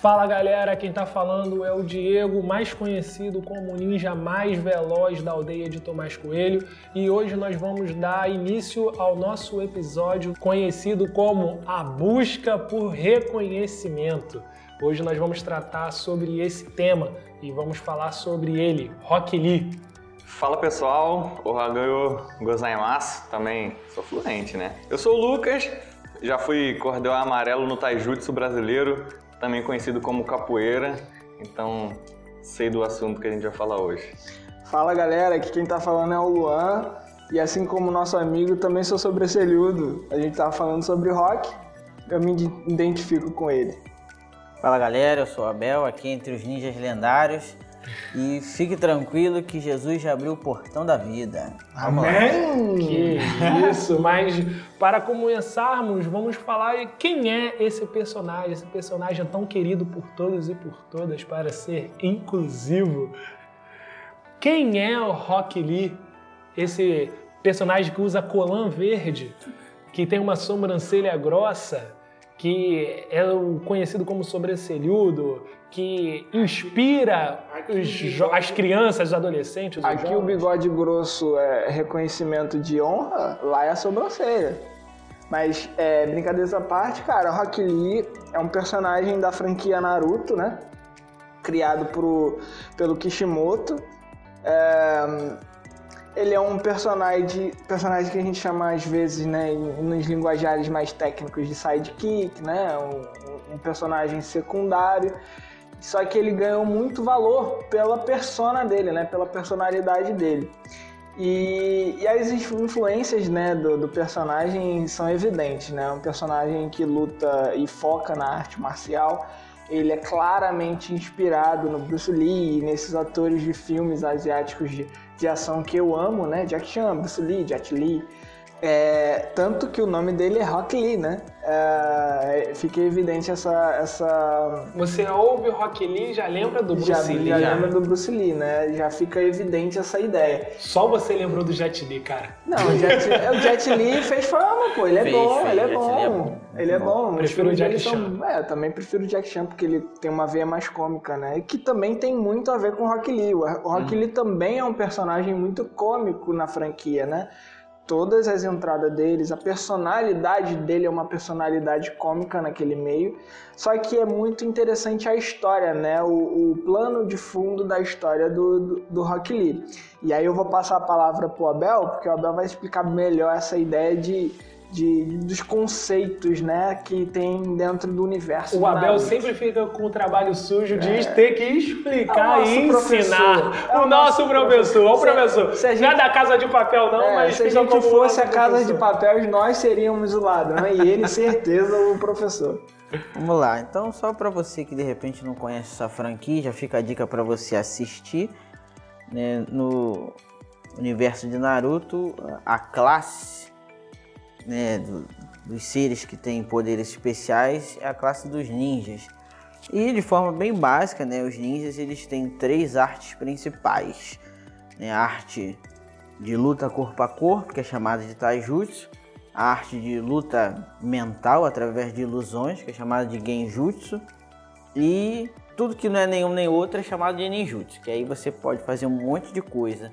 Fala galera, quem tá falando é o Diego, mais conhecido como o ninja mais veloz da aldeia de Tomás Coelho, e hoje nós vamos dar início ao nosso episódio conhecido como A Busca por Reconhecimento. Hoje nós vamos tratar sobre esse tema e vamos falar sobre ele, Rock Lee. Fala pessoal, o Hagayo Gozaimasu, também sou fluente, né? Eu sou o Lucas, já fui cordel amarelo no Taijutsu brasileiro, também conhecido como capoeira, então sei do assunto que a gente vai falar hoje. Fala galera, aqui quem tá falando é o Luan, e assim como nosso amigo, também sou sobresselhudo. A gente tava falando sobre rock, eu me identifico com ele. Fala galera, eu sou o Abel, aqui entre os ninjas lendários. E fique tranquilo que Jesus já abriu o portão da vida. Amém! Que isso! Mas para começarmos, vamos falar quem é esse personagem, esse personagem tão querido por todos e por todas para ser inclusivo. Quem é o Rock Lee? Esse personagem que usa colã verde, que tem uma sobrancelha grossa, que é conhecido como sobresselhudo, que inspira os, as crianças, os adolescentes. Os Aqui jovens. o bigode grosso é reconhecimento de honra, lá é a sobrancelha. Mas, é, brincadeiras à parte, cara, Rock Lee é um personagem da franquia Naruto, né? Criado por, pelo Kishimoto. É, ele é um personagem, personagem que a gente chama às vezes, né, nos linguajares mais técnicos de sidekick, né? Um, um personagem secundário. Só que ele ganhou muito valor pela persona dele, né? Pela personalidade dele. E, e as influências né, do, do, personagem são evidentes, né? Um personagem que luta e foca na arte marcial. Ele é claramente inspirado no Bruce Lee, nesses atores de filmes asiáticos de, de ação que eu amo, né? Jack Chan, Bruce Lee, Jet Li. É, tanto que o nome dele é Rock Lee, né? É, fica evidente essa, essa. Você ouve o Rock Lee e já lembra do Bruce já, Lee. Já, já lembra do Bruce Lee, né? Já fica evidente essa ideia. Só você lembrou do Jet Li, cara. Não, o Jet, o Jet Li fez fama, pô. Ele é Fez, bom, fez, ele é Jet bom. Li é bom. Ele é bom. Prefiro o Jack Chan. são- É, eu também prefiro o Jack Chan porque ele tem uma veia mais cômica, né? E que também tem muito a ver com o Rock Lee. O Rock Lee também é um personagem muito cômico na franquia, né? Todas as entradas deles, a personalidade dele é uma personalidade cômica naquele meio. Só que é muito interessante a história, né? O, o plano de fundo da história do, do, do Rock Lee. E aí eu vou passar a palavra pro Abel, porque o Abel vai explicar melhor essa ideia de, de- dos conceitos, né? Que tem dentro do universo. O Abel Naruto. sempre fica com o trabalho sujo de ter que explicar É o e ensinar. É o o nosso nosso professor. Ó, o Se- professor. se a gente- Não é da casa de papel, não, É, mas se a gente fosse a casa de papéis, nós seríamos o ladrão e ele, certeza, o professor. Vamos lá, então só pra você que de repente não conhece essa franquia, já fica a dica pra você assistir. né, no universo de Naruto, a classe né, do- dos seres que têm poderes especiais é a classe dos ninjas. E de forma bem básica, né, os ninjas eles têm três artes principais. né, a arte de luta corpo a corpo, que é chamada de taijutsu, a arte de luta mental através de ilusões, que é chamada de genjutsu, e tudo que não é nenhum nem outro é chamado de ninjutsu, que aí você pode fazer um monte de coisa,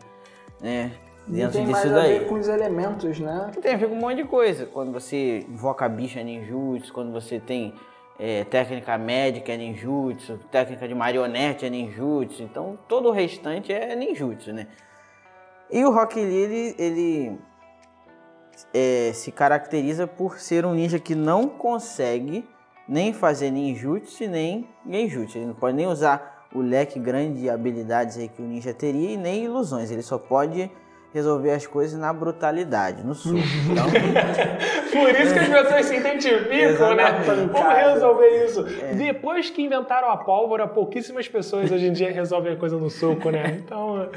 né, Dentro tem disso mais a daí. ver com os elementos, né? Tem a ver com um monte de coisa. Quando você invoca bicho é ninjutsu, quando você tem é, técnica médica é ninjutsu, técnica de marionete é ninjutsu, então todo o restante é ninjutsu, né? E o Rock Lee, ele, ele, é, se caracteriza por ser um ninja que não consegue nem fazer ninjutsu nem genjutsu. Ele não pode nem usar o leque grande de habilidades aí que o ninja teria e nem ilusões. Ele só pode resolver as coisas na brutalidade, no soco. Então, Por isso que as pessoas se identificam, né? Vamos resolver isso. Depois que inventaram a pólvora, pouquíssimas pessoas hoje em dia resolvem a coisa no soco, né? Então,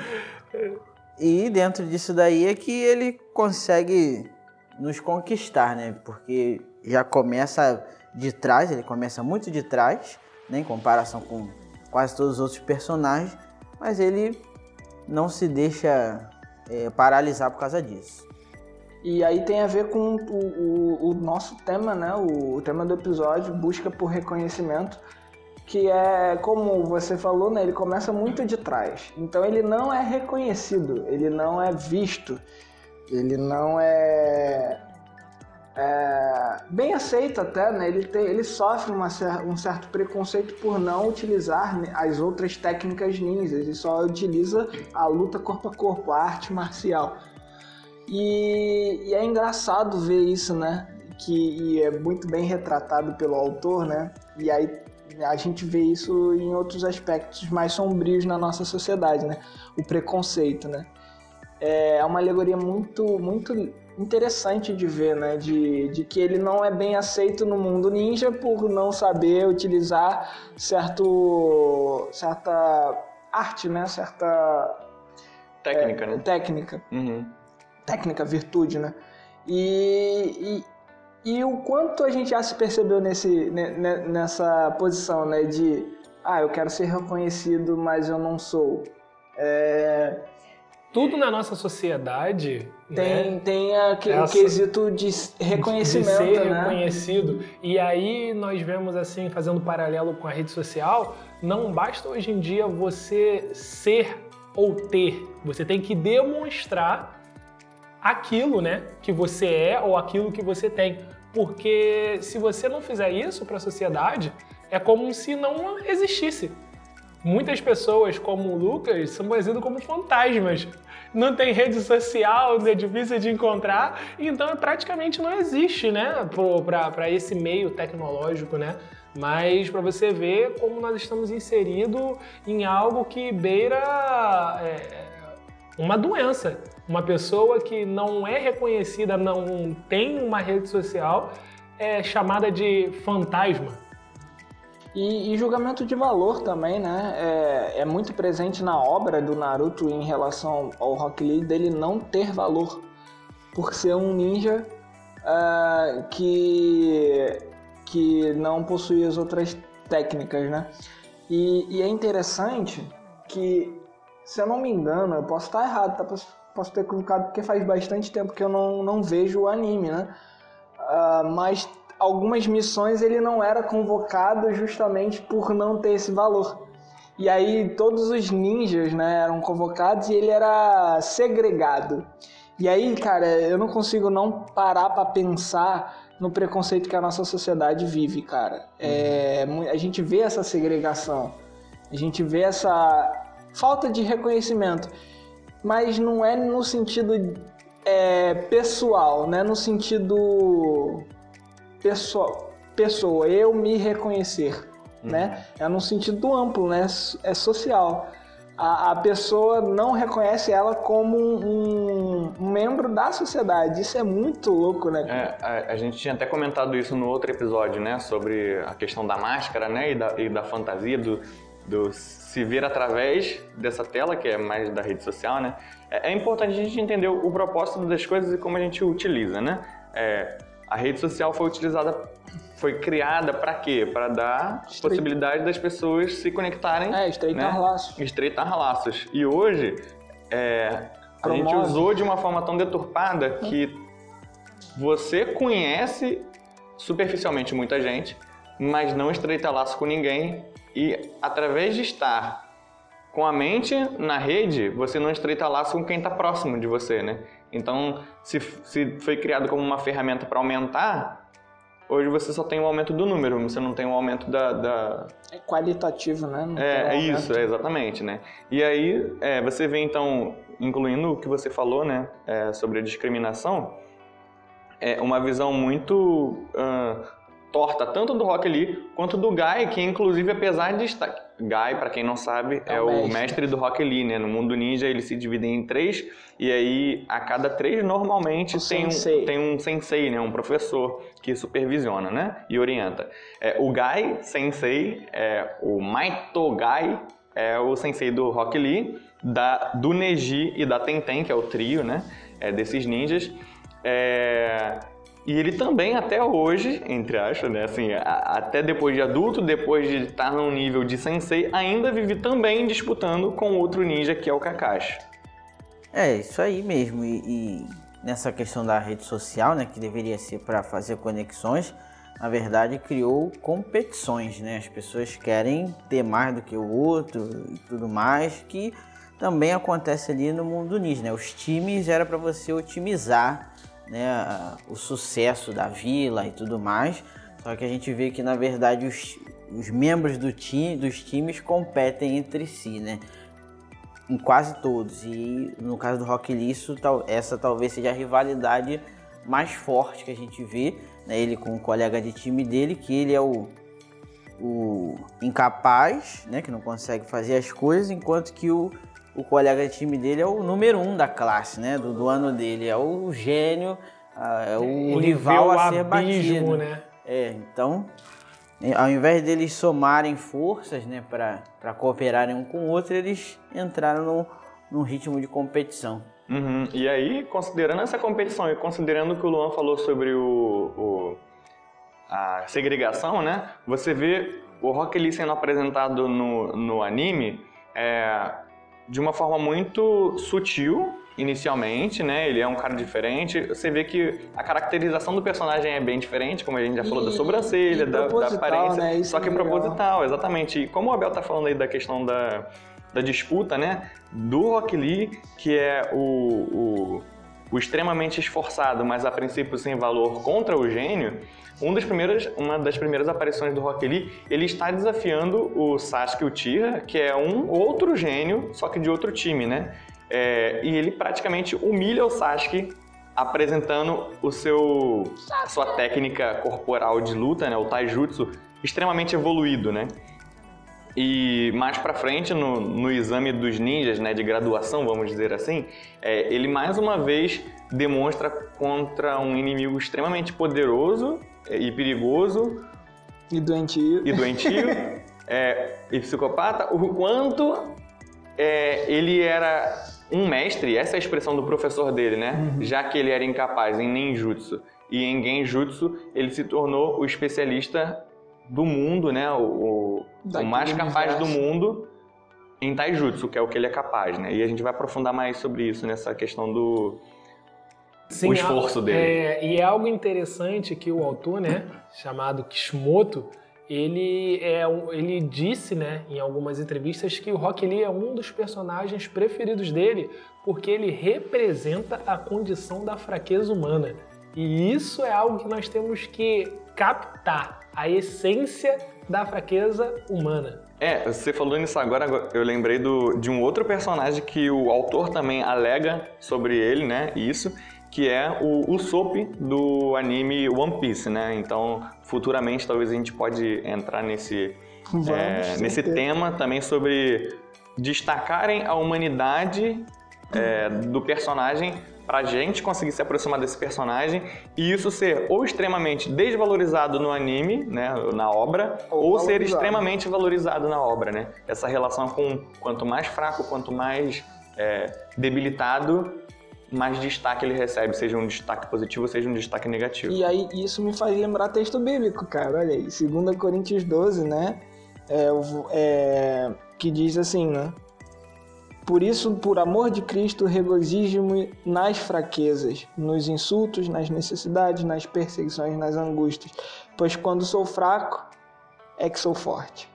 E dentro disso daí é que ele consegue nos conquistar, né? Porque já começa de trás, ele começa muito de trás, né? em comparação com quase todos os outros personagens, mas ele não se deixa é, paralisar por causa disso. E aí tem a ver com o, o- o nosso tema, né? O, o tema do episódio, busca por reconhecimento, que é, como você falou, né, ele começa muito de trás. Então ele não é reconhecido, ele não é visto, ele não é, é bem aceito até, né? Ele, tem, ele sofre uma, um certo preconceito por não utilizar as outras técnicas ninjas, ele só utiliza a luta corpo a corpo, a arte marcial. E, e é engraçado ver isso, né? Que é muito bem retratado pelo autor, né? E aí a gente vê isso em outros aspectos mais sombrios na nossa sociedade, né? O preconceito, né? É uma alegoria muito, muito interessante de ver, né? De, de que ele não é bem aceito no mundo ninja por não saber utilizar certo, certa arte, né? Certa técnica, é, né? Técnica. Uhum. Técnica, virtude, né? E, e o quanto a gente já se percebeu nesse, nessa posição, né? De, ah, eu quero ser reconhecido, mas eu não sou. É... Tudo na nossa sociedade tem, né? tem aquele Essa, quesito de reconhecimento, de ser né? reconhecido. E aí nós vemos assim, fazendo paralelo com a rede social, não basta hoje em dia você ser ou ter, você tem que demonstrar aquilo, né, que você é ou aquilo que você tem. Porque se você não fizer isso para a sociedade, é como se não existisse. Muitas pessoas, como o Lucas, são conhecidas como fantasmas. Não tem rede social, é difícil de encontrar, então praticamente não existe, né, para esse meio tecnológico, né? Mas para você ver como nós estamos inseridos em algo que beira é, uma doença. Uma pessoa que não é reconhecida, não tem uma rede social, é chamada de fantasma. E, e julgamento de valor também, né? É, é, muito presente na obra do Naruto em relação ao Rock Lee dele não ter valor por ser um ninja uh, que, que não possui as outras técnicas, né? E, e, é interessante que, se eu não me engano, eu posso estar errado, tá? posso ter equivocado porque faz bastante tempo que eu não, não vejo o anime, né? Uh, mas algumas missões ele não era convocado justamente por não ter esse valor. E aí todos os ninjas né, eram convocados e ele era segregado. E aí, cara, eu não consigo não parar para pensar no preconceito que a nossa sociedade vive, cara. É, a gente vê essa segregação, a gente vê essa falta de reconhecimento mas não é no sentido é, pessoal, né? No sentido pessoal, pessoa, eu me reconhecer, uhum. né? É no sentido amplo, né? É social. A, a pessoa não reconhece ela como um, um, membro da sociedade. Isso é muito louco, né? É, a, a, gente tinha até comentado isso no outro episódio, né? Sobre a questão da máscara, né? E da, e da fantasia, do, do se ver através dessa tela, que é mais da rede social, né? É, é importante a gente entender o propósito das coisas e como a gente utiliza, né? É, a rede social foi utilizada, foi criada para quê? Para dar Estre... possibilidade das pessoas se conectarem. É, estreitar né? laços. Estreitar laços. E hoje, é, a gente usou de uma forma tão deturpada que você conhece superficialmente muita gente, mas não estreita laço com ninguém e através de estar com a mente na rede, você não estreita laço com quem está próximo de você, né? Então, se, se foi criado como uma ferramenta para aumentar, hoje você só tem o um aumento do número, você não tem o um aumento da, da... É qualitativo, né? Não é, é isso, é exatamente, né? E aí, é, você vê então, incluindo o que você falou, né, é, sobre a discriminação, é uma visão muito uh, torta tanto do Rock Lee quanto do Guy, que inclusive apesar de estar Guy, para quem não sabe, é, é o mestre. mestre. do Rock Lee, né? No mundo ninja ele se divide em três e aí a cada três normalmente tem um, tem um sensei, né? Um professor que supervisiona, né? E orienta. É, o Guy Sensei, é, o Maito Guy é o sensei do Rock Lee, da, do Neji e da Tenten, que é o trio, né? É, desses ninjas. É, e ele também, até hoje, entre aspas, né? Assim, a, até depois de adulto, depois de estar num nível de sensei, ainda vive também disputando com outro ninja que é o Kakashi. É, isso aí mesmo. E, e nessa questão da rede social, né? Que deveria ser para fazer conexões, na verdade, criou competições, né? As pessoas querem ter mais do que o outro e tudo mais, que também acontece ali no mundo ninja, né? Os times era para você otimizar né, o sucesso da vila e tudo mais. Só que a gente vê que na verdade os, os membros do time, dos times competem entre si, né? Em quase todos. E no caso do Rock Lee, isso, essa talvez seja a rivalidade mais forte que a gente vê né, ele com o colega de time dele, que ele é o, o incapaz, né, que não consegue fazer as coisas, enquanto que o, o colega de time dele é o número um da classe, né, do, do ano dele, é o gênio, é o ele rival a ser abismo, batido. Né? É, então, ao invés deles somarem forças, né, para cooperarem um com o outro, eles entraram no, num ritmo de competição. Uhum. E aí, considerando essa competição e considerando que o Luan falou sobre o, o a segregação, né? Você vê o Rock Lee sendo apresentado no, no anime é, de uma forma muito sutil, inicialmente, né? Ele é um cara diferente. Você vê que a caracterização do personagem é bem diferente, como a gente já falou, e, da sobrancelha, da, da, aparência. Né? Só que é proposital, exatamente. E como o Abel tá falando aí da questão da da disputa, né? Do Rock Lee, que é o, o, o extremamente esforçado, mas a princípio sem valor, contra o gênio. Um das primeiras, uma das primeiras aparições do Rock Lee, ele está desafiando o Sasuke Uchiha, que é um outro gênio, só que de outro time, né? É, e ele praticamente humilha o Sasuke apresentando o seu sua técnica corporal de luta, né, o taijutsu, extremamente evoluído, né? E mais para frente, no, no exame dos ninjas, né, de graduação, vamos dizer assim, é, ele mais uma vez demonstra contra um inimigo extremamente poderoso e perigoso. E doentio. E doentio. é, e psicopata, o quanto é, ele era um mestre, essa é a expressão do professor dele, né? Uhum. Já que ele era incapaz em ninjutsu e em genjutsu, ele se tornou o especialista do mundo, né? O, o mais capaz do mundo em taijutsu, que é o que ele é capaz, né? E a gente vai aprofundar mais sobre isso nessa questão do Sim, o esforço dele. É, e é algo interessante que o autor, né, chamado Kishimoto, ele, é, ele disse, né, em algumas entrevistas que o Rock Lee é um dos personagens preferidos dele, porque ele representa a condição da fraqueza humana. E isso é algo que nós temos que captar a essência da fraqueza humana. É, você falou nisso agora, eu lembrei do, de um outro personagem que o autor também alega sobre ele, né? Isso, que é o Usopp do anime One Piece, né? Então, futuramente, talvez a gente pode entrar nesse, Vamos, é, nesse tema também sobre destacarem a humanidade é, do personagem pra gente conseguir se aproximar desse personagem e isso ser ou extremamente desvalorizado no anime, né, na obra, ou, ou ser extremamente valorizado na obra, né? Essa relação com quanto mais fraco, quanto mais é, debilitado, mais destaque ele recebe, seja um destaque positivo, seja um destaque negativo. E aí isso me faz lembrar texto bíblico, cara. Olha aí, 2 Coríntios 12, né? É, é, que diz assim, né? Por isso, por amor de Cristo, regozijo-me nas fraquezas, nos insultos, nas necessidades, nas perseguições, nas angústias, pois quando sou fraco é que sou forte.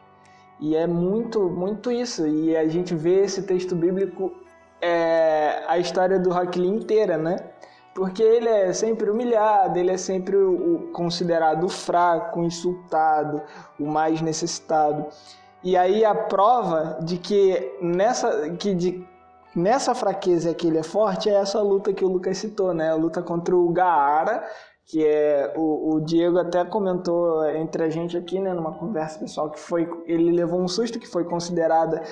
E é muito, muito isso. E a gente vê esse texto bíblico, é, a história do Rock Lee inteira, né? Porque ele é sempre humilhado, ele é sempre o, considerado fraco, insultado, o mais necessitado. E aí a prova de que nessa, que de, nessa fraqueza que ele é forte é essa luta que o Lucas citou, né? A luta contra o Gaara, que é o, o, Diego até comentou entre a gente aqui, né, numa conversa pessoal, que foi ele levou um susto que foi considerada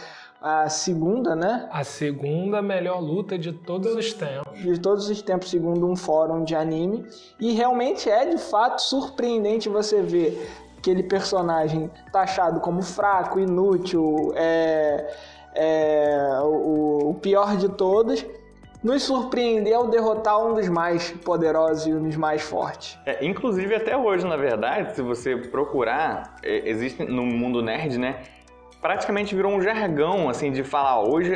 a segunda, né? A segunda melhor luta de todos os tempos. De todos os tempos, segundo um fórum de anime. E realmente é de fato surpreendente você ver aquele personagem taxado como fraco, inútil, é, é o, o pior de todos, nos surpreender ao derrotar um dos mais poderosos e um dos mais fortes. É, inclusive até hoje, na verdade, se você procurar, é, existe no mundo nerd, né? Praticamente virou um jargão, assim, de falar hoje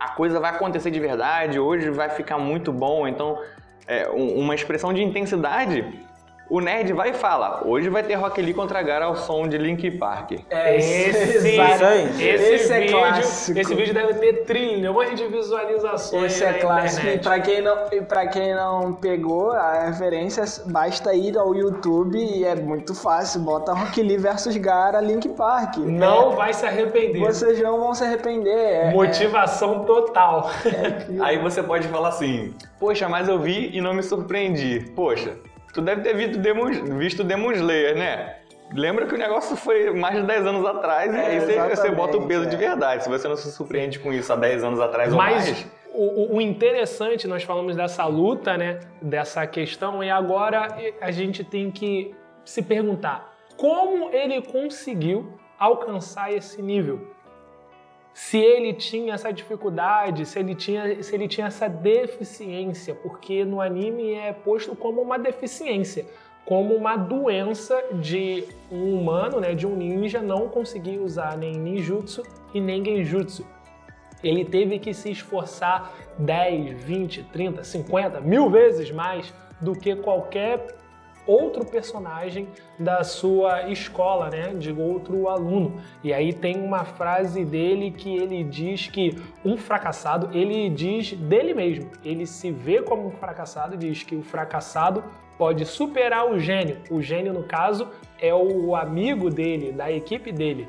a coisa vai acontecer de verdade, hoje vai ficar muito bom. Então, é, uma expressão de intensidade o nerd vai e fala, hoje vai ter Rock Lee contra Gara ao som de Link Park. É, Esse, esse, Esse é vídeo, clássico. esse vídeo deve ter trilhões de visualizações Esse é clássico. E pra quem, não, e pra quem não pegou a referência, basta ir ao YouTube e é muito fácil. Bota Rock Lee versus Gara Link Park. Não É, vai se arrepender. Vocês não vão se arrepender. É, Motivação total. Aí você pode falar assim, poxa, mas eu vi e não me surpreendi. Poxa, tu deve ter visto Demon, visto Demon Slayer, né? Lembra que o negócio foi mais de 10 anos atrás e É, aí você, bota o peso é. de verdade. Se você não se surpreende com isso há 10 anos atrás ou Mas mais... o, o- o interessante, nós falamos dessa luta, né? Dessa questão, e agora a gente tem que se perguntar como ele conseguiu alcançar esse nível. Se ele tinha essa dificuldade, se ele tinha, se ele tinha essa deficiência, porque no anime é posto como uma deficiência, como uma doença de um humano, né, de um ninja não conseguir usar nem ninjutsu e nem genjutsu. Ele teve que se esforçar 10, 20, 30, 50, mil vezes mais do que qualquer outro personagem da sua escola, né, de outro aluno. E aí tem uma frase dele que ele diz que um fracassado, ele diz dele mesmo, ele se vê como um fracassado, diz que o fracassado pode superar o gênio. O gênio, no caso, é o amigo dele, da equipe dele.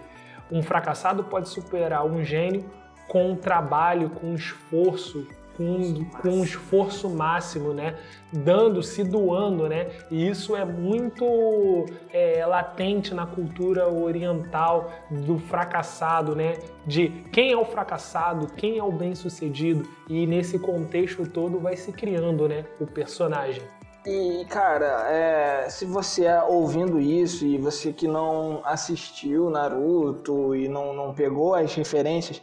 Um fracassado pode superar um gênio com trabalho, com esforço, com, com um esforço máximo, né? Dando, se doando, né? E isso é muito é, latente na cultura oriental do fracassado, né? De quem é o fracassado, quem é o bem-sucedido. E nesse contexto todo vai se criando, né? O personagem. E, cara, é, se você é ouvindo isso e você que não assistiu Naruto e não, não pegou as referências,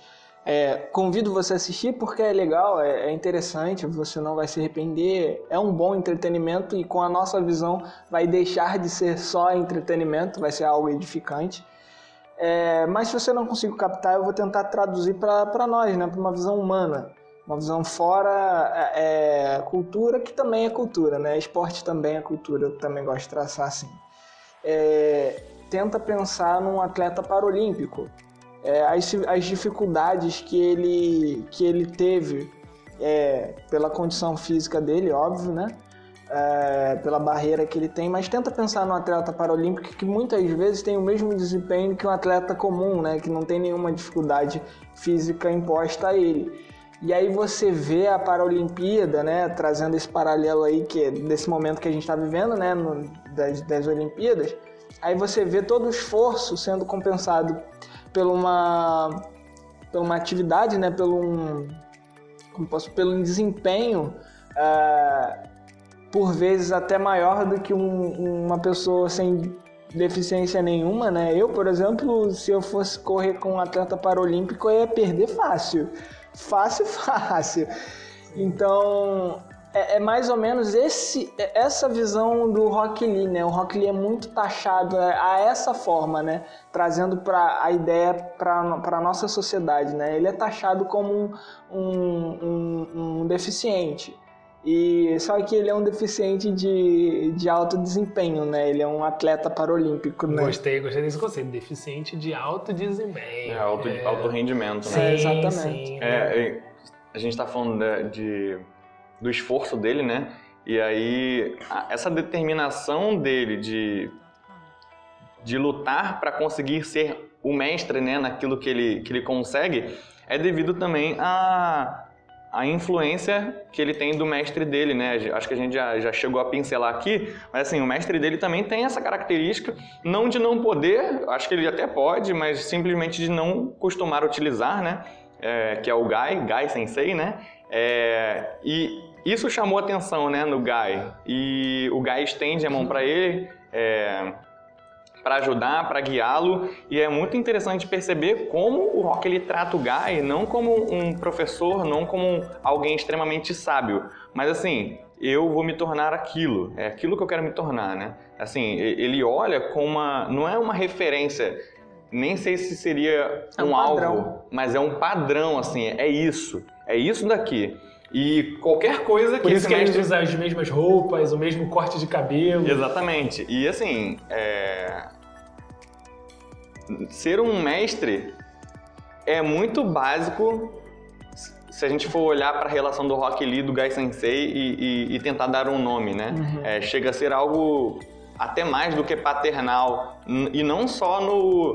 é, convido você a assistir porque é legal, é, é interessante, você não vai se arrepender, é um bom entretenimento e com a nossa visão vai deixar de ser só entretenimento, vai ser algo edificante. É, mas se você não conseguir captar, eu vou tentar traduzir para nós, né, para uma visão humana uma visão fora é, é, cultura, que também é cultura, né? Esporte também é cultura, eu também gosto de traçar assim. É, tenta pensar num atleta paralímpico, é, as, as dificuldades que ele, que ele teve é, pela condição física dele, óbvio, né? É, pela barreira que ele tem, mas tenta pensar num atleta paralímpico que muitas vezes tem o mesmo desempenho que um atleta comum, né? Que não tem nenhuma dificuldade física imposta a ele. E aí você vê a Paralimpíada, né, trazendo esse paralelo aí que desse momento que a gente está vivendo, né, no, das, das Olimpíadas. Aí você vê todo o esforço sendo compensado por uma, por uma atividade, né, pelo um, como posso, pelo um desempenho uh, por vezes até maior do que um, uma pessoa sem deficiência nenhuma, né? Eu, por exemplo, se eu fosse correr com um atleta paralímpico, eu ia perder fácil fácil, fácil. Então, é, é, mais ou menos esse, essa visão do Rock Lee, né? O Rock Lee é muito taxado a essa forma, né? Trazendo para a ideia para a nossa sociedade, né? Ele é taxado como um, um, um, um deficiente. E só que ele é um deficiente de, de alto desempenho, né? Ele é um atleta paralímpico, né? Gostei, gostei desse conceito. Deficiente de alto desempenho. É, alto, é... alto rendimento, Sim, né? exatamente. Sim, É, a gente tá falando de, de, do esforço dele, né? E aí, essa determinação dele de, de lutar para conseguir ser o mestre, né? Naquilo que ele, que ele consegue, é devido também a a influência que ele tem do mestre dele, né? Acho que a gente já, já chegou a pincelar aqui, mas assim, o mestre dele também tem essa característica, não de não poder, acho que ele até pode, mas simplesmente de não costumar utilizar, né? É, que é o Gai, Gai Sensei, né? É, e isso chamou atenção, né, no Gai. E o Gai estende a mão para ele, é, para ajudar, para guiá-lo, e é muito interessante perceber como o Rock ele trata o Guy não como um professor, não como alguém extremamente sábio, mas assim, eu vou me tornar aquilo, é aquilo que eu quero me tornar, né? Assim, ele olha com uma, não é uma referência, nem sei se seria É um um, alvo, mas é um padrão, assim, é isso, é isso daqui. E qualquer coisa que Por isso que eles usam as mesmas roupas, o mesmo corte de cabelo. Exatamente. E assim, é... ser um mestre é muito básico se a gente for olhar para a relação do Rock Lee, do Gai Sensei e, e- e tentar dar um nome, né? É, chega a ser algo até mais do que paternal. E não só no,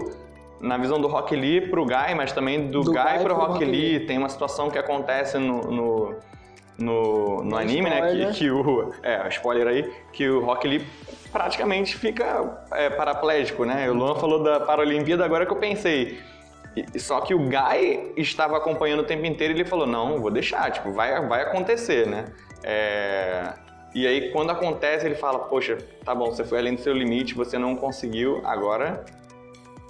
na visão do Rock Lee pro Gai, mas também do, Do Gai, Gai pro pro Rock, Rock Lee. Lee. Tem uma situação que acontece no, no, no, no anime, né? Que, spoiler. que o. É, spoiler aí, que o Rock Lee praticamente fica é, paraplégico, né? O Luan falou da Paralimpíada, agora que eu pensei. Só que o Guy estava acompanhando o tempo inteiro e ele falou, não, vou deixar, tipo, vai, vai acontecer, né? É, E aí, quando acontece, ele fala, poxa, tá bom, você foi além do seu limite, você não conseguiu, agora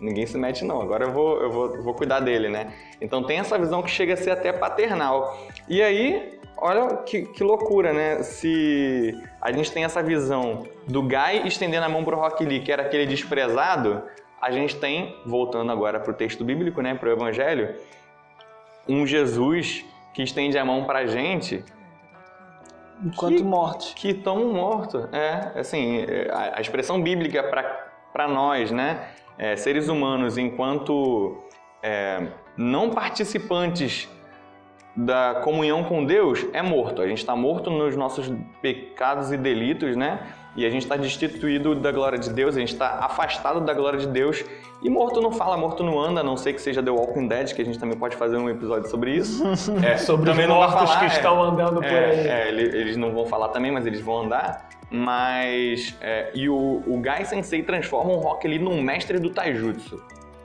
ninguém se mete não, agora eu vou, eu vou, vou cuidar dele, né? Então tem essa visão que chega a ser até paternal. E aí, olha que, que loucura, né? Se a gente tem essa visão do Guy estendendo a mão pro Rock Lee, que era aquele desprezado, a gente tem, voltando agora pro texto bíblico, né, pro Evangelho, um Jesus que estende a mão pra gente Enquanto Que- morte. que estão mortos. É, assim, é, a, a expressão bíblica para nós, né, é, seres humanos, enquanto é, não participantes da comunhão com Deus, é morto. A gente está morto nos nossos pecados e delitos, né? E a gente está destituído da glória de Deus, a gente está afastado da glória de Deus. E morto não fala, morto não anda, a não sei que seja The Walking Dead, que a gente também pode fazer um episódio sobre isso. É, Sobre os também mortos falar, que é. estão andando por É, aí. é, ele- eles não vão falar também, mas eles vão andar. Mas. é, e o, o Gai Sensei transforma o Rock Lee num mestre do Taijutsu.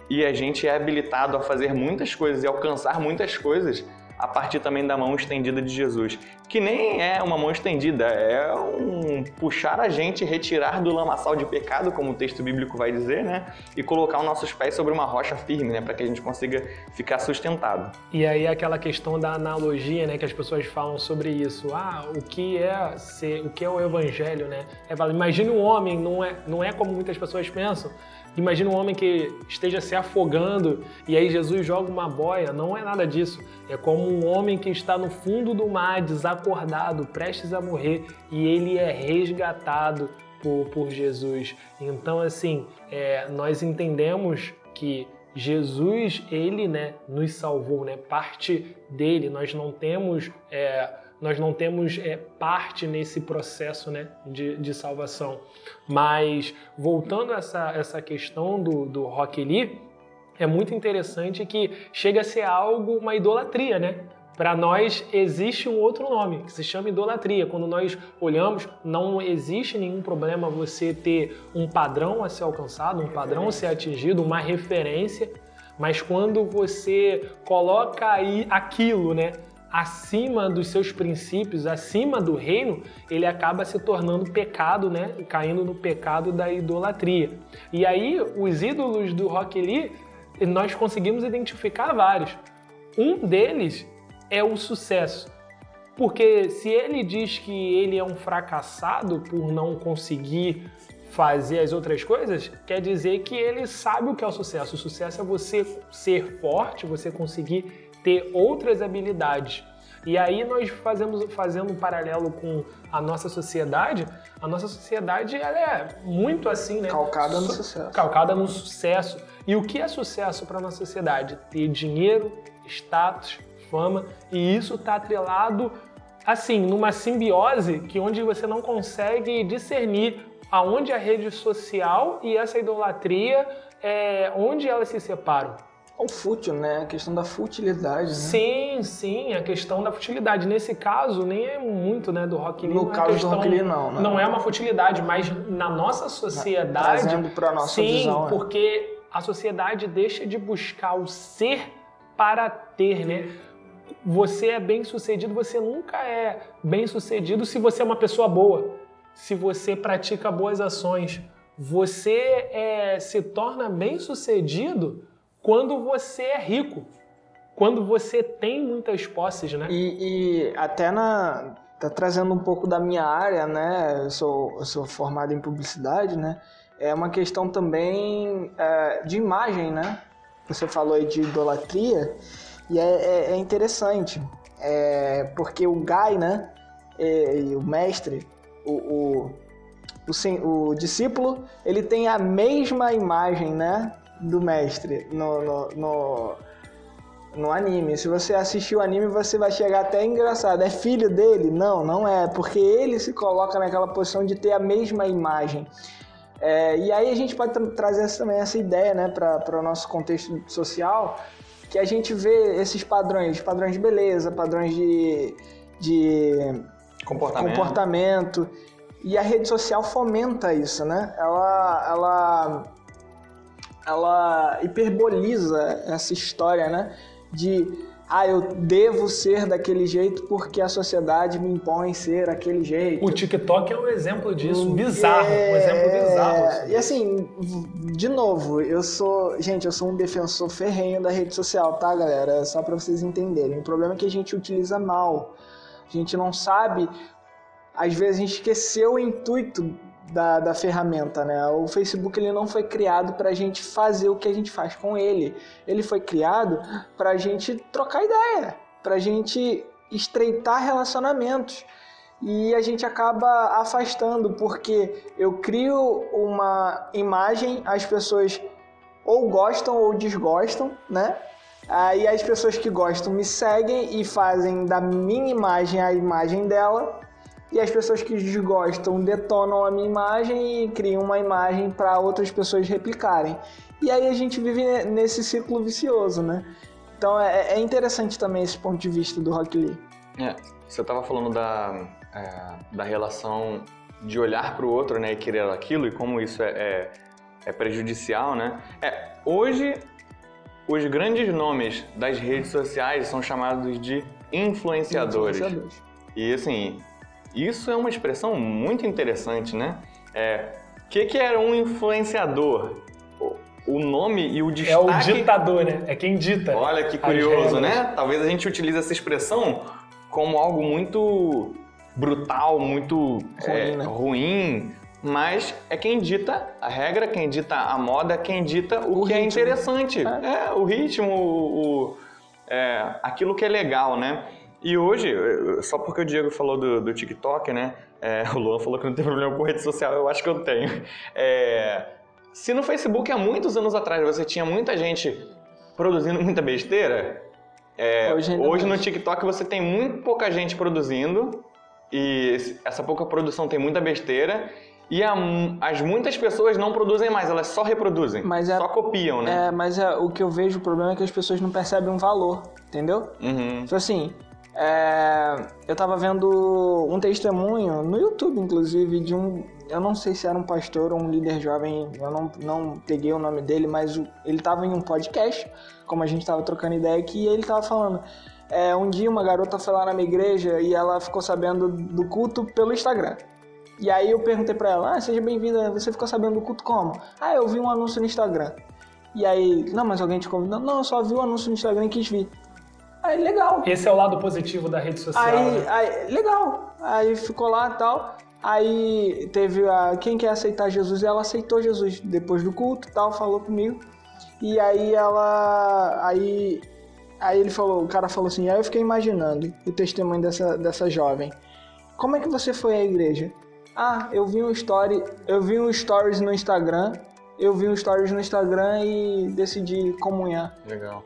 E a gente é habilitado a fazer muitas coisas e alcançar muitas coisas a partir também da mão estendida de Jesus. Que nem é uma mão estendida, é um puxar a gente, retirar do lamaçal de pecado, como o texto bíblico vai dizer, né? E colocar os nossos pés sobre uma rocha firme, né? Para que a gente consiga ficar sustentado. E aí aquela questão da analogia, né, que as pessoas falam sobre isso. Ah, o que é ser, o que é o evangelho, né? É, fala, imagine um homem, não é, não é como muitas pessoas pensam. Imagina um homem que esteja se afogando e aí Jesus joga uma boia. Não é nada disso. É como um homem que está no fundo do mar, desacordado, prestes a morrer, e ele é resgatado por, por Jesus. Então, assim, é, nós entendemos que Jesus, ele, né, nos salvou, né? Parte dele, nós não temos, é, nós não temos é, parte nesse processo, né, de, de salvação. Mas voltando a essa, essa questão do, do Rock Lee, é muito interessante que chega a ser algo, uma idolatria, né? Para nós existe um outro nome que se chama idolatria. Quando nós olhamos, não existe nenhum problema você ter um padrão a ser alcançado, um padrão a ser atingido, uma referência, mas quando você coloca aí aquilo, né, acima dos seus princípios, acima do reino, ele acaba se tornando pecado, né, caindo no pecado da idolatria. E aí os ídolos do Rock Lee, nós conseguimos identificar vários. Um deles é o sucesso. Porque se ele diz que ele é um fracassado por não conseguir fazer as outras coisas, quer dizer que ele sabe o que é o sucesso. O sucesso é você ser forte, você conseguir ter outras habilidades. E aí nós fazemos fazendo um paralelo com a nossa sociedade, a nossa sociedade ela é muito assim, né? Calcada no Su- sucesso. Calcada no sucesso. E o que é sucesso para nossa sociedade? Ter dinheiro, status, fama, e isso está atrelado assim, numa simbiose que onde você não consegue discernir aonde a rede social e essa idolatria, é, onde elas se separam. O fútil, né? A questão da futilidade, né? Sim, sim, a questão da futilidade. Nesse caso, nem é muito né, do Rock Lee. No não é caso do questão- Rock Lee, não, né? Não é uma futilidade, mas na nossa sociedade. Trazendo pra nossa sim, visão, é. porque a sociedade deixa de buscar o ser para ter, né? Você é bem sucedido, você nunca é bem sucedido se você é uma pessoa boa, se você pratica boas ações. Você é, se torna bem sucedido quando você é rico, quando você tem muitas posses, né? E, e até na. Tá trazendo um pouco da minha área, né? Eu sou, eu sou formado em publicidade, né? É uma questão também é, de imagem, né? Você falou aí de idolatria, e é, é- é interessante. é, porque o Gai, né? E, e o mestre, o, o, o, o discípulo, ele tem a mesma imagem, né? Do mestre no, no, no, no anime. Se você assistir o anime, você vai chegar até engraçado. É filho dele? Não, não é, porque ele se coloca naquela posição de ter a mesma imagem. É, e aí a gente pode tra- trazer essa- também essa ideia né, para o nosso contexto social, que a gente vê esses padrões, padrões de beleza, padrões de, de Comportamento. comportamento. E a rede social fomenta isso, né? Ela, ela, ela hiperboliza essa história, né? De, ah, eu devo ser daquele jeito porque a sociedade me impõe ser aquele jeito. O TikTok é um exemplo disso, Hum, bizarro, um exemplo é, bizarro. assim. E assim, de novo, eu sou. Gente, eu sou um defensor ferrenho da rede social, tá, galera? Só pra vocês entenderem. O problema é que a gente utiliza mal. A gente não sabe. Às vezes a gente esqueceu o intuito da, da ferramenta, né? O Facebook ele não foi criado pra gente fazer o que a gente faz com ele. Ele foi criado pra gente trocar ideia, pra gente estreitar relacionamentos e a gente acaba afastando porque eu crio uma imagem, as pessoas ou gostam ou desgostam, né? Aí as pessoas que gostam me seguem e fazem da minha imagem a imagem dela. E as pessoas que desgostam detonam a minha imagem e criam uma imagem para outras pessoas replicarem. E aí a gente vive ne- nesse ciclo vicioso, né? Então é, é interessante também esse ponto de vista do Rock Lee. É, você estava falando da, é, da relação de olhar para o outro né, e querer aquilo e como isso é, é, é prejudicial, né? É, hoje, os grandes nomes das redes sociais são chamados de influenciadores. Influenciadores. E assim, isso é uma expressão muito interessante, né? É, o que, que era um influenciador? O- nome e o É destaque... o ditador, né? É quem dita. Olha que curioso, né? Talvez a gente utilize essa expressão como algo muito brutal, muito é, Ruim, né? ruim, mas é quem dita a regra, quem dita a moda, quem dita o, O que é ritmo. interessante. É, o ritmo, o, o- é, aquilo que é legal, né? E hoje, só porque o Diego falou do, do TikTok, né? É, o Luan falou que não tem problema com rede social, eu acho que eu tenho. É, se no Facebook há muitos anos atrás você tinha muita gente produzindo muita besteira, é, Hoje hoje, no. TikTok você tem muito pouca gente produzindo e essa pouca produção tem muita besteira e a- as muitas pessoas não produzem mais, elas só reproduzem, Mas é- só copiam, né? É, mas é, o que eu vejo, o problema é que as pessoas não percebem um valor, entendeu? Uhum. Tipo assim, é, eu tava vendo um testemunho, no YouTube inclusive, de um. Eu não sei se era um pastor ou um líder jovem, eu não, não peguei o nome dele, mas ele tava em um podcast, como a gente tava trocando ideia aqui, e ele tava falando. é, um dia uma garota foi lá na minha igreja e ela ficou sabendo do culto pelo Instagram. E aí eu perguntei pra ela, ah, seja bem-vinda, você ficou sabendo do culto como? Ah, eu vi um anúncio no Instagram. E aí, não, mas alguém te convidou? Não, eu só vi o anúncio no Instagram e quis vir. Aí, legal. Esse é o lado positivo da rede social. Aí, né? aí, legal. Aí ficou lá e tal. Aí teve a quem quer aceitar Jesus, ela aceitou Jesus depois do culto e tal, falou comigo. E aí ela. Aí. Aí ele falou, o cara falou assim, aí eu fiquei imaginando o testemunho dessa, dessa jovem. Como é que você foi à igreja? Ah, eu vi um story, eu vi um stories no Instagram, eu vi um stories no Instagram e decidi comunhar. Legal.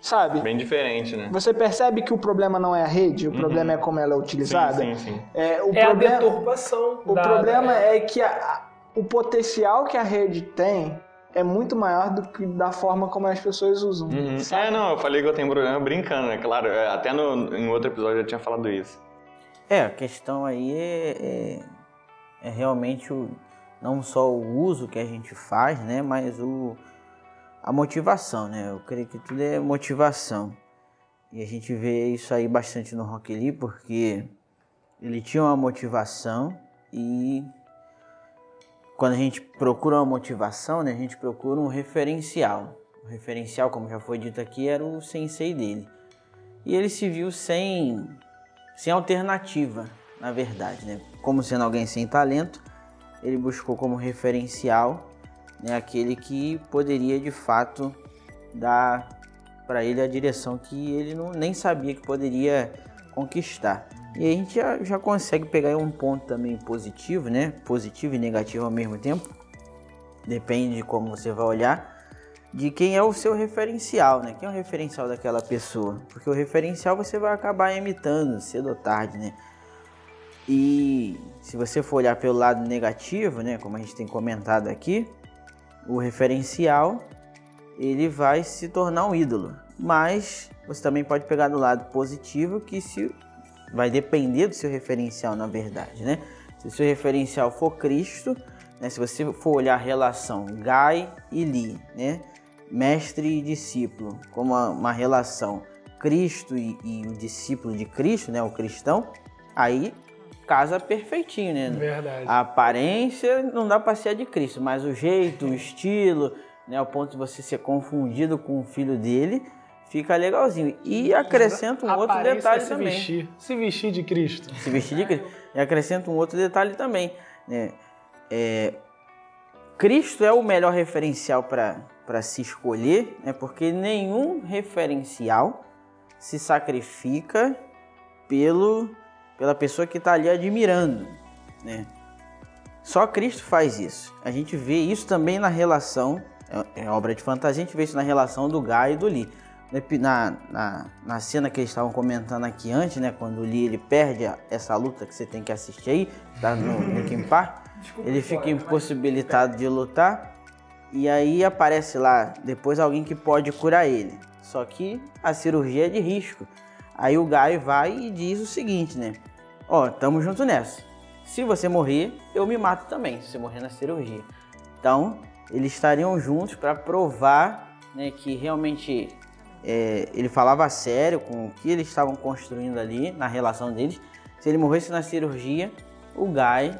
Sabe? Bem diferente, né? Você percebe que o problema não é a rede, o problema é como ela é utilizada? Sim, sim, sim. É, o É a problema, deturpação. o da- problema da- é que a- a- o potencial que a rede tem é muito maior do que da forma como as pessoas usam. Uhum. sabe? É, não, eu falei que eu tenho problema brincando, né? Claro, é, até no, em outro episódio eu já tinha falado isso. É, a questão aí é, é, é realmente o, não só o uso que a gente faz, né, mas o, a motivação, né? Eu creio que tudo é motivação. E a gente vê isso aí bastante no Rock Lee, porque ele tinha uma motivação e quando a gente procura uma motivação, né, a gente procura um referencial. O referencial, como já foi dito aqui, era o sensei dele. E ele se viu sem sem alternativa, na verdade, né? Como sendo alguém sem talento, ele buscou como referencial né, aquele que poderia de fato dar para ele a direção que ele não, nem sabia que poderia conquistar. E a gente já, já consegue pegar um ponto também positivo, né? Positivo e negativo ao mesmo tempo. Depende de como você vai olhar. De quem é o seu referencial, né? Quem é o referencial daquela pessoa? Porque o referencial você vai acabar imitando cedo ou tarde, né? E se você for olhar pelo lado negativo, né? Como a gente tem comentado aqui, o referencial ele vai se tornar um ídolo. Mas você também pode pegar do lado positivo que se vai depender do seu referencial, na verdade, né? Se o seu referencial for Cristo, né? Se você for olhar a relação Gai e Li, né? Mestre e discípulo, como uma, relação Cristo e, e, o discípulo de Cristo, né? O cristão, aí casa perfeitinho, né? Verdade. A aparência não dá para ser a de Cristo, mas o jeito, o estilo, né? Ao ponto de você ser confundido com o filho dele, fica legalzinho. E acrescenta um outro detalhe se também. Vestir. Se vestir de Cristo. Se vestir de Cristo. E acrescenta um outro detalhe também. Né? É, Cristo é o melhor referencial para se escolher, né? porque nenhum referencial se sacrifica pelo, pela pessoa que está ali admirando. Né? Só Cristo faz isso. A gente vê isso também na relação, é, é obra de fantasia, a gente vê isso na relação do Gai e do Lee. Na, na, na, cena que eles estavam comentando aqui antes, né? Quando o Lee ele perde essa luta que você tem que assistir aí, tá no Linkin Park, ele fica impossibilitado de lutar. E aí aparece lá depois alguém que pode curar ele. Só que a cirurgia é de risco. Aí o Guy vai e diz o seguinte, né? Ó, oh, tamo junto nessa. Se você morrer, eu me mato também, se você morrer na cirurgia. Então, eles estariam juntos para provar né, que realmente é, ele falava sério com o que eles estavam construindo ali na relação deles. Se ele morresse na cirurgia, o Guy,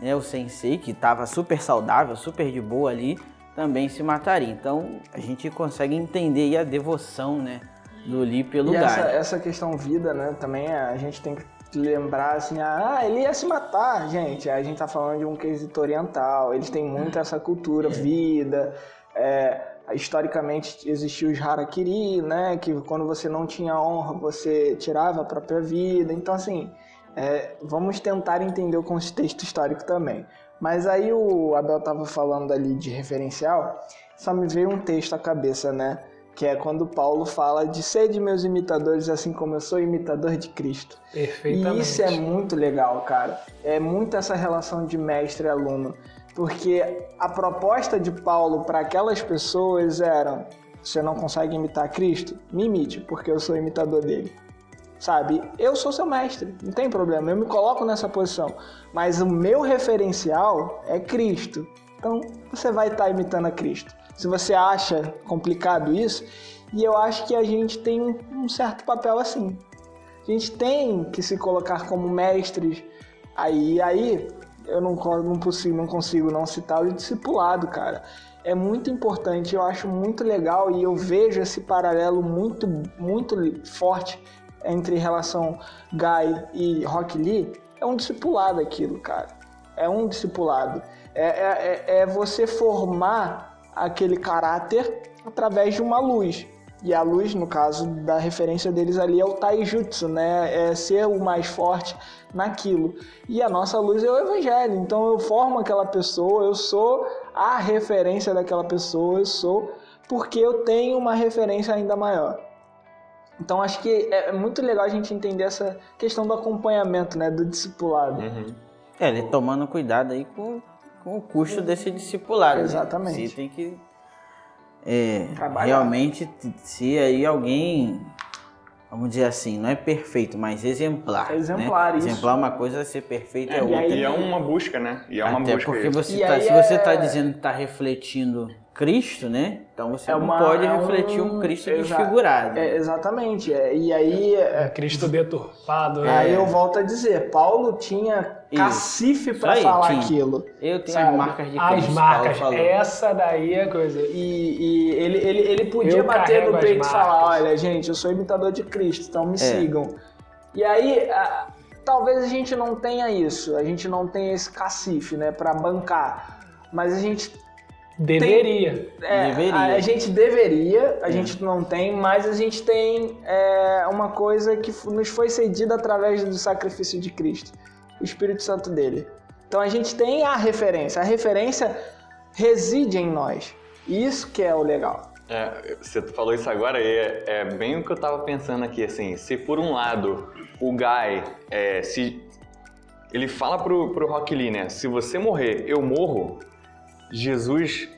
né, o sensei, que estava super saudável, super de boa ali, também se mataria. Então a gente consegue entender a devoção né, do Lee pelo e Guy. Essa, essa questão vida, né, também a gente tem que lembrar assim, ah, ele ia se matar, gente. A gente tá falando de um quesito oriental, eles têm muito essa cultura, vida, é, historicamente existiu os harakiri, né, que quando você não tinha honra, você tirava a própria vida. Então, assim, é, vamos tentar entender o contexto histórico também. Mas aí o Abel estava falando ali de referencial, só me veio um texto à cabeça, né? Que é quando Paulo fala de ser de meus imitadores, assim como eu sou imitador de Cristo. Perfeitamente. E isso é muito legal, cara. É muito essa relação de mestre e aluno. Porque a proposta de Paulo para aquelas pessoas era: você não consegue imitar Cristo? Me imite, porque eu sou imitador dele. Sabe? Eu sou seu mestre, não tem problema, eu me coloco nessa posição. Mas o meu referencial é Cristo. Então você vai estar imitando a Cristo. Se você acha complicado isso, e eu acho que a gente tem um certo papel assim. A gente tem que se colocar como mestres. Aí, aí eu não, não, consigo, não consigo não citar o discipulado, cara. É muito importante, eu acho muito legal e eu vejo esse paralelo muito, muito forte entre relação Guy e Rock Lee. É um discipulado aquilo, cara. É um discipulado. É, é, é você formar aquele caráter através de uma luz. E a luz, no caso da referência deles ali, é o taijutsu, né? É ser o mais forte naquilo. E a nossa luz é o evangelho. Então eu formo aquela pessoa, eu sou a referência daquela pessoa, eu sou porque eu tenho uma referência ainda maior. Então acho que é muito legal a gente entender essa questão do acompanhamento, né? Do discipulado. Uhum. É, ele tomando cuidado aí com, com o custo desse discipulado. né? Exatamente. Você tem que é, realmente ser aí alguém, vamos dizer assim, não é perfeito, mas exemplar. Exemplar, né? isso. Exemplar uma coisa, ser perfeito é, É, outra. e é uma busca, né? E é uma Até busca. porque você tá, se você é- está dizendo que está refletindo Cristo, né? Então você É não uma- pode é um- refletir um Cristo Exa- desfigurado. É, exatamente. é. E aí, É é, Cristo deturpado. aí né? eu volto a dizer, Paulo tinha Isso. cacife para falar tinha. aquilo. Eu tenho Sabe, as marcas de As Cristo. marcas, Paulo falou. essa daí é a coisa. E, e ele, ele, ele podia Eu bater no as peito e falar, marcas. olha, gente, eu sou imitador de Cristo, então me É. sigam. E aí, ah, talvez a gente não tenha isso, a gente não tenha esse cacife, né, para bancar. Mas a gente Deveria. É, Deveria. A, a gente deveria, a gente não tem, mas a gente tem é, uma coisa que nos foi cedida através do sacrifício de Cristo, o Espírito Santo dele. Então a gente tem a referência, a referência reside em nós. Isso que é o legal. É, você falou isso agora e é, é bem o que eu tava pensando aqui, assim, se por um lado o Guy, é, se ele fala pro, pro Rock Lee, né, se você morrer, eu morro, Jesus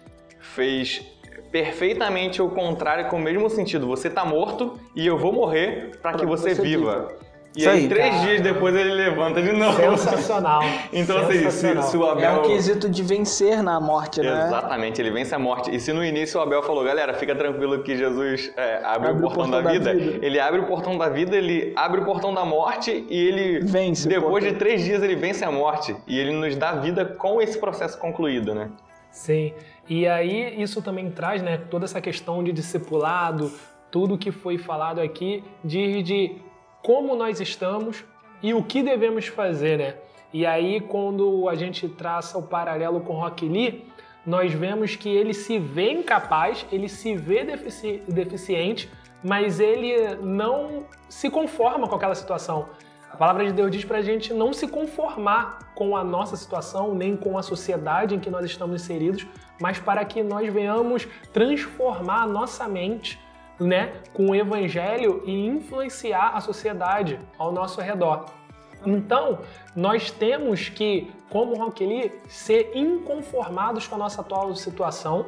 fez perfeitamente o contrário com o mesmo sentido, você tá morto e eu vou morrer para que Pra que você, você viva. E Isso aí, aí, três cara. dias depois ele levanta de novo. Sensacional. Então, assim, se, Sensacional. se o É Abel... um quesito de vencer na morte, né? Exatamente, ele vence a morte. E se no início o Abel falou, galera, fica tranquilo que Jesus é, abre, o portão, da, vida, ele abre o portão da vida, ele abre o portão da morte e ele, Vence o depois de portão. três dias, ele vence a morte. E ele nos dá vida com esse processo concluído, né? Sim. E aí isso também traz, né, toda essa questão de discipulado, tudo que foi falado aqui, de, de como nós estamos e o que devemos fazer, né? E aí quando a gente traça o paralelo com Rock Lee, nós vemos que ele se vê incapaz, ele se vê defici- deficiente, mas ele não se conforma com aquela situação. A palavra de Deus diz pra gente não se conformar com a nossa situação, nem com a sociedade em que nós estamos inseridos, mas para que nós venhamos transformar a nossa mente né, com o evangelho e influenciar a sociedade ao nosso redor. Então, nós temos que, como Lee, ser inconformados com a nossa atual situação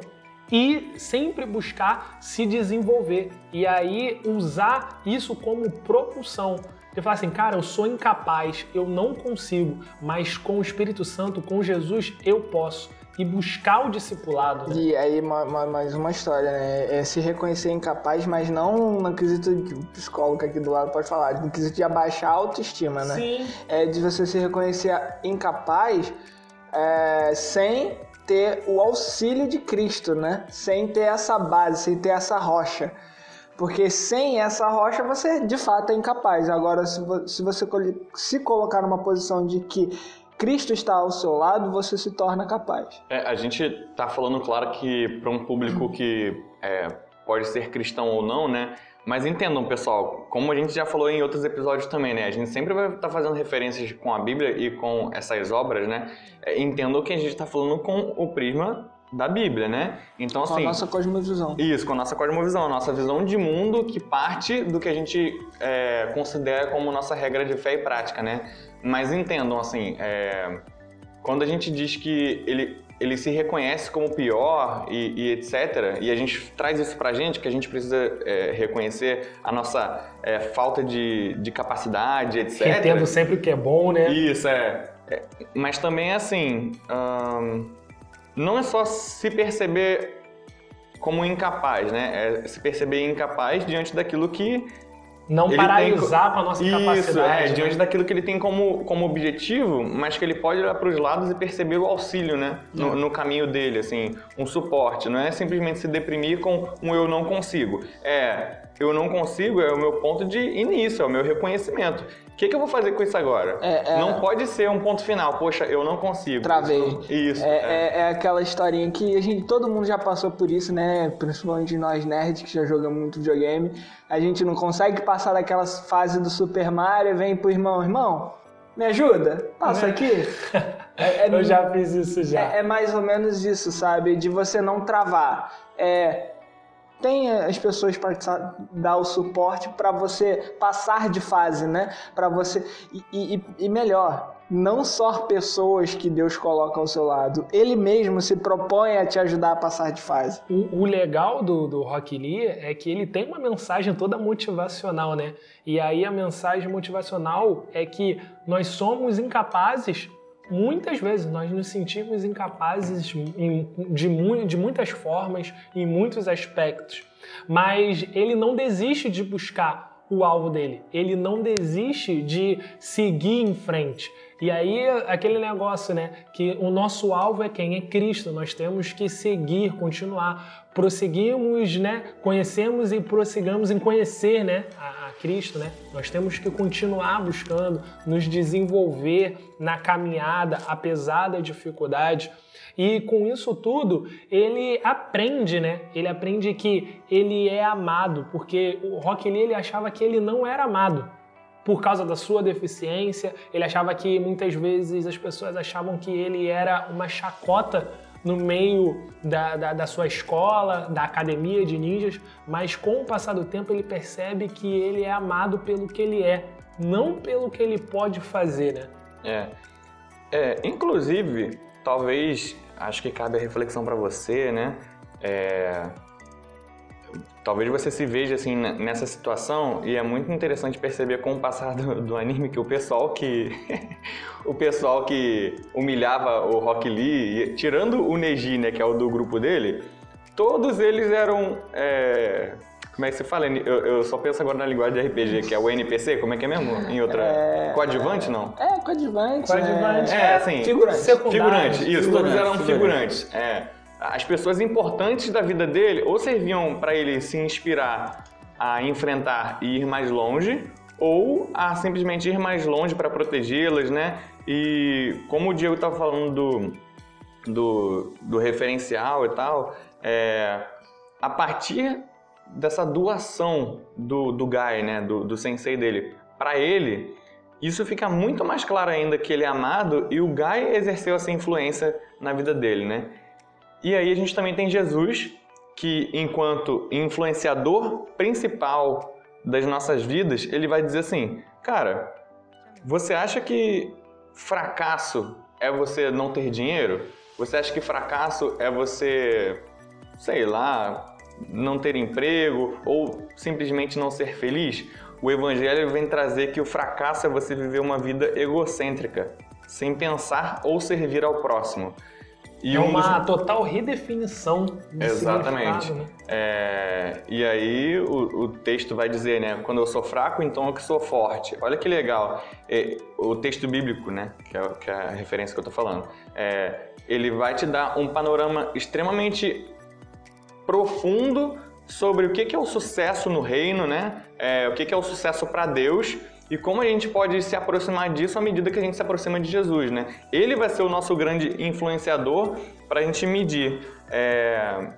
e sempre buscar se desenvolver. E aí usar isso como propulsão. Você fala assim, cara, eu sou incapaz, eu não consigo, mas com o Espírito Santo, com Jesus, eu posso. E buscar o discipulado. né? E aí, ma- ma- mais uma história, né? É se reconhecer incapaz, mas não no quesito que o psicólogo aqui do lado pode falar, no quesito de abaixar a autoestima, né? Sim. É de você se reconhecer incapaz é, sem ter o auxílio de Cristo, né? Sem ter essa base, sem ter essa rocha. Porque sem essa rocha você de fato é incapaz. Agora, se, vo- se você se colocar numa posição de que Cristo está ao seu lado, você se torna capaz. É, a gente tá falando, claro, que para um público que é, pode ser cristão ou não, né? Mas entendam, pessoal, como a gente já falou em outros episódios também, né? A gente sempre vai estar fazendo referências com a Bíblia e com essas obras, né? É, Entendam que a gente está falando com o prisma da Bíblia, né? Então, Com a assim, nossa cosmovisão. isso, com a nossa cosmovisão, a nossa visão de mundo que parte do que a gente é, considera como nossa regra de fé e prática, né? Mas entendam, assim, é, quando a gente diz que ele, ele se reconhece como pior e, e etc., e a gente traz isso pra gente, que a gente precisa é, reconhecer a nossa é, falta de, de capacidade, etc. Retendo sempre o que é bom, né? Isso, é. É, Mas também, assim, ahn, não é só se perceber como incapaz, né? É se perceber incapaz diante daquilo que Não Ele paralisar com a nossa isso, capacidade. é, né? diante daquilo que ele tem como, como objetivo, mas que ele pode olhar para os lados e perceber o auxílio, né? No, no caminho dele, assim, um suporte. Não é simplesmente se deprimir com um eu não consigo. É, eu não consigo é o meu ponto de início, é o meu reconhecimento. O que, que eu vou fazer com isso agora? É, é. Não pode ser um ponto final. Poxa, eu não consigo. Travei. Isso. É, é. é- é aquela historinha que a gente, todo mundo já passou por isso, né? Principalmente nós nerds que já jogamos muito videogame. A gente não consegue passar daquela fase do Super Mario e vem pro irmão, irmão, me ajuda? Passa Né? aqui. É- é- Eu já fiz isso já. é, é mais ou menos isso, sabe? De você não travar. É, tem as pessoas para dar o suporte para você passar de fase, né? Para você e, e- e melhor, não só pessoas que Deus coloca ao seu lado, Ele mesmo se propõe a te ajudar a passar de fase. O, o legal do, do Rock Lee é que ele tem uma mensagem toda motivacional, né? E aí a mensagem motivacional é que nós somos incapazes, muitas vezes, nós nos sentimos incapazes de, de muitas formas, em muitos aspectos. Mas ele não desiste de buscar o alvo dele, ele não desiste de seguir em frente. E aí, aquele negócio, né? Que o nosso alvo é quem? É Cristo. Nós temos que seguir, continuar. Prosseguimos, né? Conhecemos e prossigamos em conhecer, né? A, a Cristo, né? Nós temos que continuar buscando, nos desenvolver na caminhada, apesar da dificuldade. E com isso tudo, ele aprende, né? Ele aprende que ele é amado, porque o Rock Lee ele achava que ele não era amado por causa da sua deficiência. Ele achava que muitas vezes as pessoas achavam que ele era uma chacota no meio da, da, da, sua escola, da academia de ninjas, mas com o passar do tempo ele percebe que ele é amado pelo que ele é, não pelo que ele pode fazer, né? É. é inclusive, talvez, acho que cabe a reflexão para você, né? É, talvez você se veja assim nessa situação e é muito interessante perceber com o passar do, do anime que o pessoal que o pessoal que humilhava o Rock Lee, tirando o Neji, né, que é o do grupo dele, todos eles eram é, como é que se fala? Eu, eu, só penso agora na linguagem de RPG, que é o NPC, como é que é mesmo? Em outra. É, coadjuvante, não? É, coadjuvante. Coadjuvante. É, é assim. Figurante. Figurante, isso, figurante, todos eram figurantes. figurantes. É as pessoas importantes da vida dele ou serviam para ele se inspirar a enfrentar e ir mais longe, ou a simplesmente ir mais longe para protegê-las, né? E como o Diego estava falando do, do, do, referencial e tal, é, a partir dessa doação do, do Guy, né, do, do sensei dele, para ele, isso fica muito mais claro ainda que ele é amado e o Guy exerceu essa influência na vida dele, né? E aí a gente também tem Jesus, que enquanto influenciador principal das nossas vidas, ele vai dizer assim: "Cara, você acha que fracasso é você não ter dinheiro? Você acha que fracasso é você, sei lá, não ter emprego ou simplesmente não ser feliz? O evangelho vem trazer que o fracasso é você viver uma vida egocêntrica, sem pensar ou servir ao próximo. E é um uma dos... total redefinição do Exatamente. Né? É... E aí o, o, texto vai dizer, né? Quando eu sou fraco, então eu que sou forte. Olha que legal. É, o texto bíblico, né? Que é, que é, a referência que eu tô falando. É, ele vai te dar um panorama extremamente profundo sobre o que é o sucesso no reino, né? É, o que é o sucesso para Deus e como a gente pode se aproximar disso à medida que a gente se aproxima de Jesus, né? Ele vai ser o nosso grande influenciador para a gente medir. É...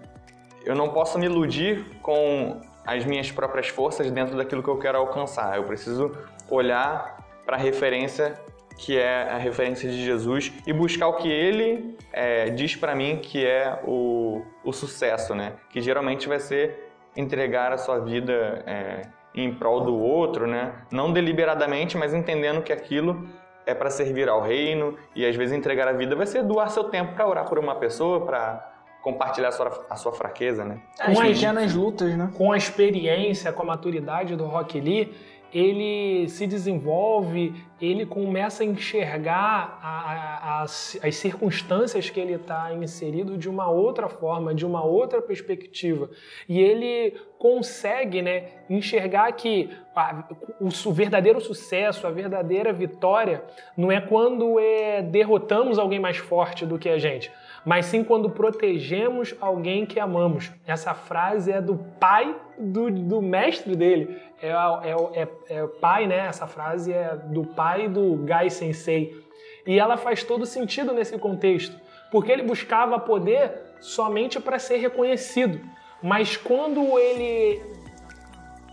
Eu não posso me iludir com as minhas próprias forças dentro daquilo que eu quero alcançar. Eu preciso olhar para a referência que é a referência de Jesus e buscar o que ele é, diz para mim que é o, o sucesso, né? Que geralmente vai ser entregar a sua vida é, em prol do outro, né? Não deliberadamente, mas entendendo que aquilo é para servir ao reino e às vezes entregar a vida vai ser doar seu tempo para orar por uma pessoa, para compartilhar a sua, a sua fraqueza, né? Com as pequenas lutas, né? Com a experiência, com a maturidade do Rock Lee, ele se desenvolve, ele começa a enxergar a, a, as, as circunstâncias que ele está inserido de uma outra forma, de uma outra perspectiva. E ele consegue né, enxergar que a, o, o, verdadeiro sucesso, a verdadeira vitória, não é quando é, derrotamos alguém mais forte do que a gente mas sim quando protegemos alguém que amamos. Essa frase é do pai do, do mestre dele. É, é, é, é pai, né? Essa frase é do pai do Gai Sensei. E ela faz todo sentido nesse contexto, porque ele buscava poder somente para ser reconhecido. Mas quando ele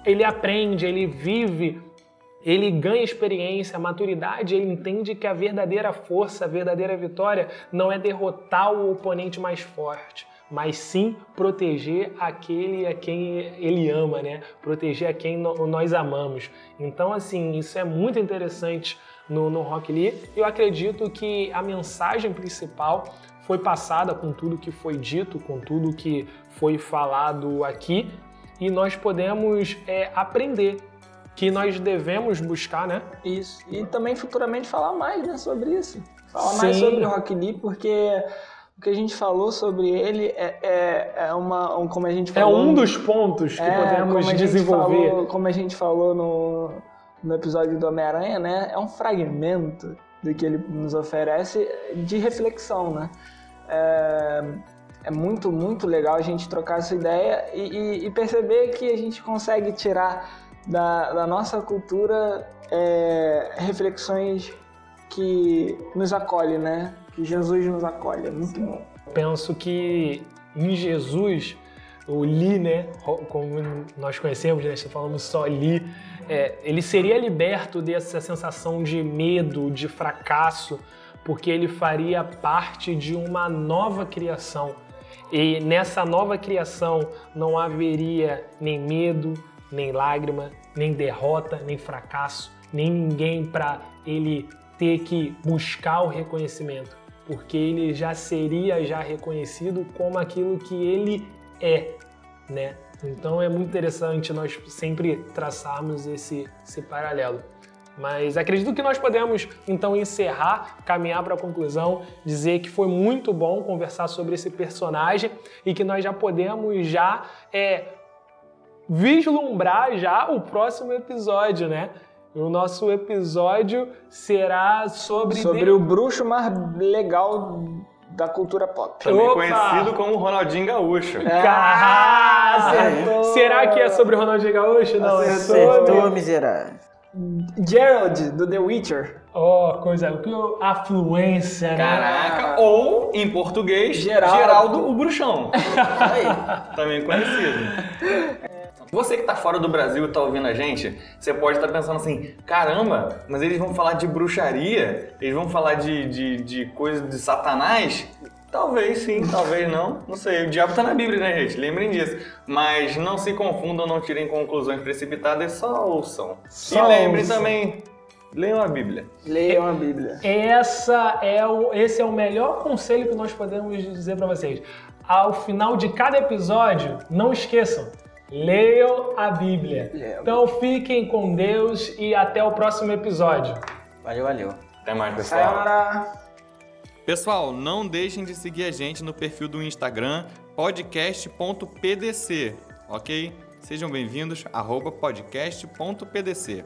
ele aprende, ele vive ele ganha experiência, maturidade, ele entende que a verdadeira força, a verdadeira vitória não é derrotar o oponente mais forte, mas sim proteger aquele a quem ele ama, né? Proteger a quem nós amamos. Então, assim, isso é muito interessante no, no Rock Lee. Eu acredito que a mensagem principal foi passada com tudo que foi dito, com tudo que foi falado aqui, e nós podemos é, aprender que nós devemos buscar, né? Isso. E também futuramente falar mais né, sobre isso. Falar Sim. mais sobre o Rock Lee, porque o que a gente falou sobre ele é, é, é uma. Um, como a gente falou, é um dos pontos que é, podemos como desenvolver. Falou, como a gente falou no, no episódio do Homem-Aranha, né? É um fragmento do que ele nos oferece de reflexão, né? É, é muito, muito legal a gente trocar essa ideia e, e, e perceber que a gente consegue tirar da, da nossa cultura é, reflexões que nos acolhem, né? Que Jesus nos acolhe, é muito bom. Penso que em Jesus, o Li, né, como nós conhecemos, né, falamos só Li, é, ele seria liberto dessa sensação de medo, de fracasso, porque ele faria parte de uma nova criação. E nessa nova criação não haveria nem medo, nem lágrima, nem derrota, nem fracasso, nem ninguém para ele ter que buscar o reconhecimento, porque ele já seria já reconhecido como aquilo que ele é, né? Então é muito interessante nós sempre traçarmos esse, esse paralelo. Mas acredito que nós podemos então encerrar, caminhar para a conclusão, dizer que foi muito bom conversar sobre esse personagem e que nós já podemos já é, vislumbrar já o próximo episódio, né? O nosso episódio será sobre sobre de... o bruxo mais legal da cultura pop. Também Opa! conhecido como Ronaldinho Gaúcho. Ah, Será que é sobre Ronaldinho Gaúcho? Não, acertou, é sobre... miserável. Gerald, do The Witcher. Oh, coisa, que afluência, né? Caraca, ou em português, Geraldo, Geraldo o Bruxão. Também conhecido. Você que tá fora do Brasil e tá ouvindo a gente, você pode estar tá pensando assim, caramba, mas eles vão falar de bruxaria? Eles vão falar de, de, de coisa de satanás? Talvez sim, talvez não. Não sei, o diabo tá na Bíblia, né, gente? Lembrem disso. Mas não se confundam, não tirem conclusões precipitadas, só ouçam. Só e lembrem também, leiam a Bíblia. Leiam a Bíblia. Essa é o, esse é o melhor conselho que nós podemos dizer para vocês. Ao final de cada episódio, não esqueçam, leiam a Bíblia. Então fiquem com Deus e até o próximo episódio. Valeu, valeu. Até mais, pessoal. Sayonara. Pessoal, não deixem de seguir a gente no perfil do Instagram podcast.pdc, ok? Sejam bem-vindos, arroba podcast.pdc.